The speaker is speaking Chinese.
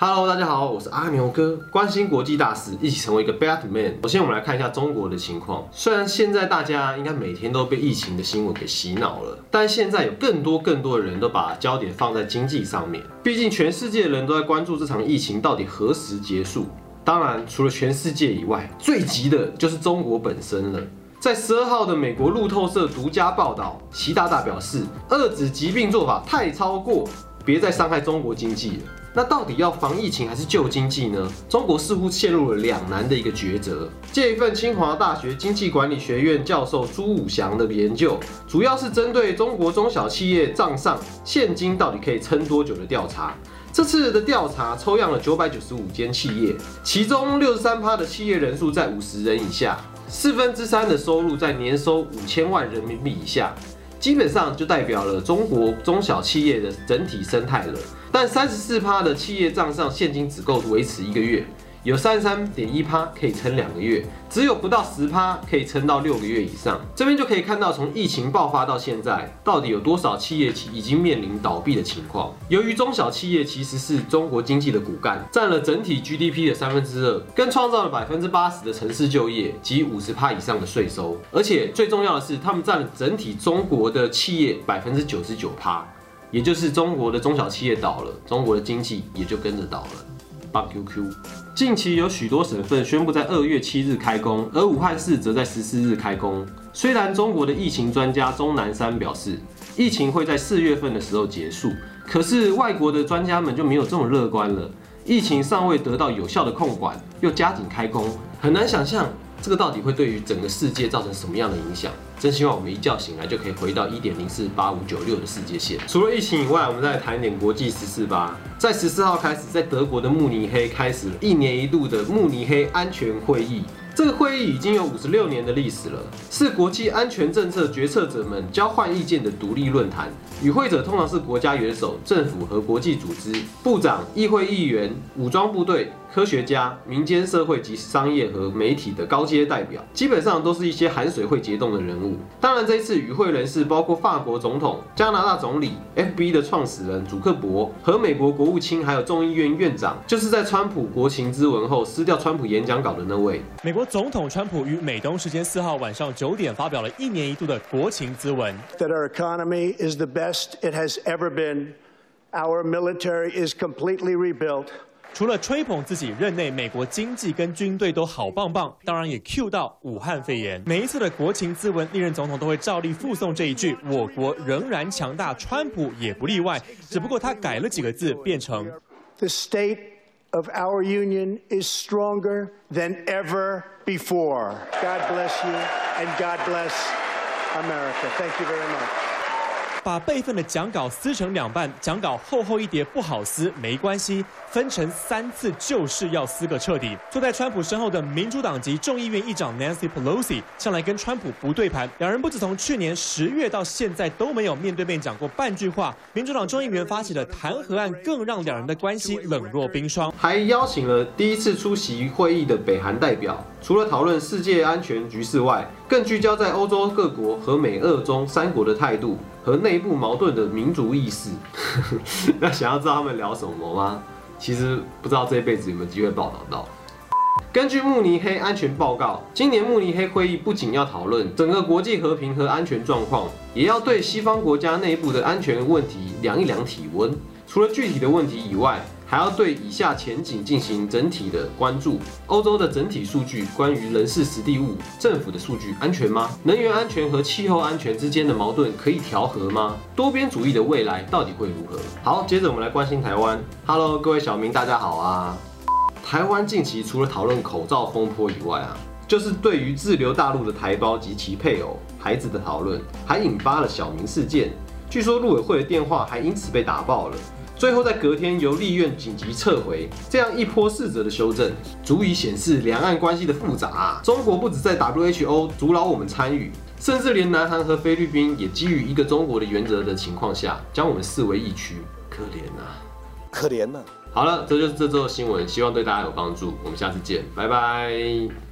Hello，大家好，我是阿牛哥，关心国际大事，一起成为一个 Batman。首先，我们来看一下中国的情况。虽然现在大家应该每天都被疫情的新闻给洗脑了，但现在有更多更多的人都把焦点放在经济上面。毕竟全世界的人都在关注这场疫情到底何时结束。当然，除了全世界以外，最急的就是中国本身了。在十二号的美国路透社独家报道，习大大表示，遏制疾病做法太超过，别再伤害中国经济了。那到底要防疫情还是救经济呢？中国似乎陷入了两难的一个抉择。借一份清华大学经济管理学院教授朱武祥的研究，主要是针对中国中小企业账上现金到底可以撑多久的调查。这次的调查抽样了九百九十五间企业，其中六十三趴的企业人数在五十人以下，四分之三的收入在年收五千万人民币以下，基本上就代表了中国中小企业的整体生态了。但三十四趴的企业账上现金只够维持一个月，有三十三点一趴可以撑两个月，只有不到十趴可以撑到六个月以上。这边就可以看到，从疫情爆发到现在，到底有多少企业已经面临倒闭的情况。由于中小企业其实是中国经济的骨干，占了整体 GDP 的三分之二，更创造了百分之八十的城市就业及五十趴以上的税收。而且最重要的是，他们占了整体中国的企业百分之九十九趴。也就是中国的中小企业倒了，中国的经济也就跟着倒了。棒 QQ，近期有许多省份宣布在二月七日开工，而武汉市则在十四日开工。虽然中国的疫情专家钟南山表示，疫情会在四月份的时候结束，可是外国的专家们就没有这么乐观了。疫情尚未得到有效的控管，又加紧开工，很难想象。这个到底会对于整个世界造成什么样的影响？真希望我们一觉醒来就可以回到一点零四八五九六的世界线。除了疫情以外，我们再来谈一点国际十四吧。在十四号开始，在德国的慕尼黑开始一年一度的慕尼黑安全会议。这个会议已经有五十六年的历史了，是国际安全政策决策者们交换意见的独立论坛。与会者通常是国家元首、政府和国际组织、部长、议会议员、武装部队。科学家、民间社会及商业和媒体的高阶代表，基本上都是一些含水会结冻的人物。当然，这一次与会人士包括法国总统、加拿大总理、FB 的创始人祖克伯和美国国务卿，还有众议院院长，就是在川普国情咨文后撕掉川普演讲稿的那位。美国总统川普于美东时间四号晚上九点发表了一年一度的国情咨文。That our economy is the best it has ever been. Our military is completely rebuilt. 除了吹捧自己任内美国经济跟军队都好棒棒，当然也 cue 到武汉肺炎。每一次的国情咨文，历任总统都会照例附送这一句：“我国仍然强大，川普也不例外。”只不过他改了几个字，变成：“The state of our union is stronger than ever before. God bless you and God bless America. Thank you very much.” 把备份的讲稿撕成两半，讲稿厚厚一叠不好撕，没关系，分成三次就是要撕个彻底。坐在川普身后的民主党籍众议院议长 Nancy Pelosi 向来跟川普不对盘，两人不止从去年十月到现在都没有面对面讲过半句话。民主党众议员发起的弹劾案更让两人的关系冷若冰霜，还邀请了第一次出席会议的北韩代表，除了讨论世界安全局势外，更聚焦在欧洲各国和美俄中三国的态度。和内部矛盾的民族意识，那想要知道他们聊什么吗？其实不知道这一辈子有没有机会报道到。根据慕尼黑安全报告，今年慕尼黑会议不仅要讨论整个国际和平和安全状况，也要对西方国家内部的安全问题量一量体温。除了具体的问题以外，还要对以下前景进行整体的关注：欧洲的整体数据，关于人事、实地物、政府的数据安全吗？能源安全和气候安全之间的矛盾可以调和吗？多边主义的未来到底会如何？好，接着我们来关心台湾。Hello，各位小明，大家好啊！台湾近期除了讨论口罩风波以外啊，就是对于滞留大陆的台胞及其配偶、孩子的讨论，还引发了小明事件。据说陆委会的电话还因此被打爆了。最后在隔天由立院紧急撤回，这样一波四折的修正，足以显示两岸关系的复杂。中国不止在 WHO 阻挠我们参与，甚至连南韩和菲律宾也基于一个中国的原则的情况下，将我们视为疫区。可怜呐，可怜呐。好了，这就是这周的新闻，希望对大家有帮助。我们下次见，拜拜。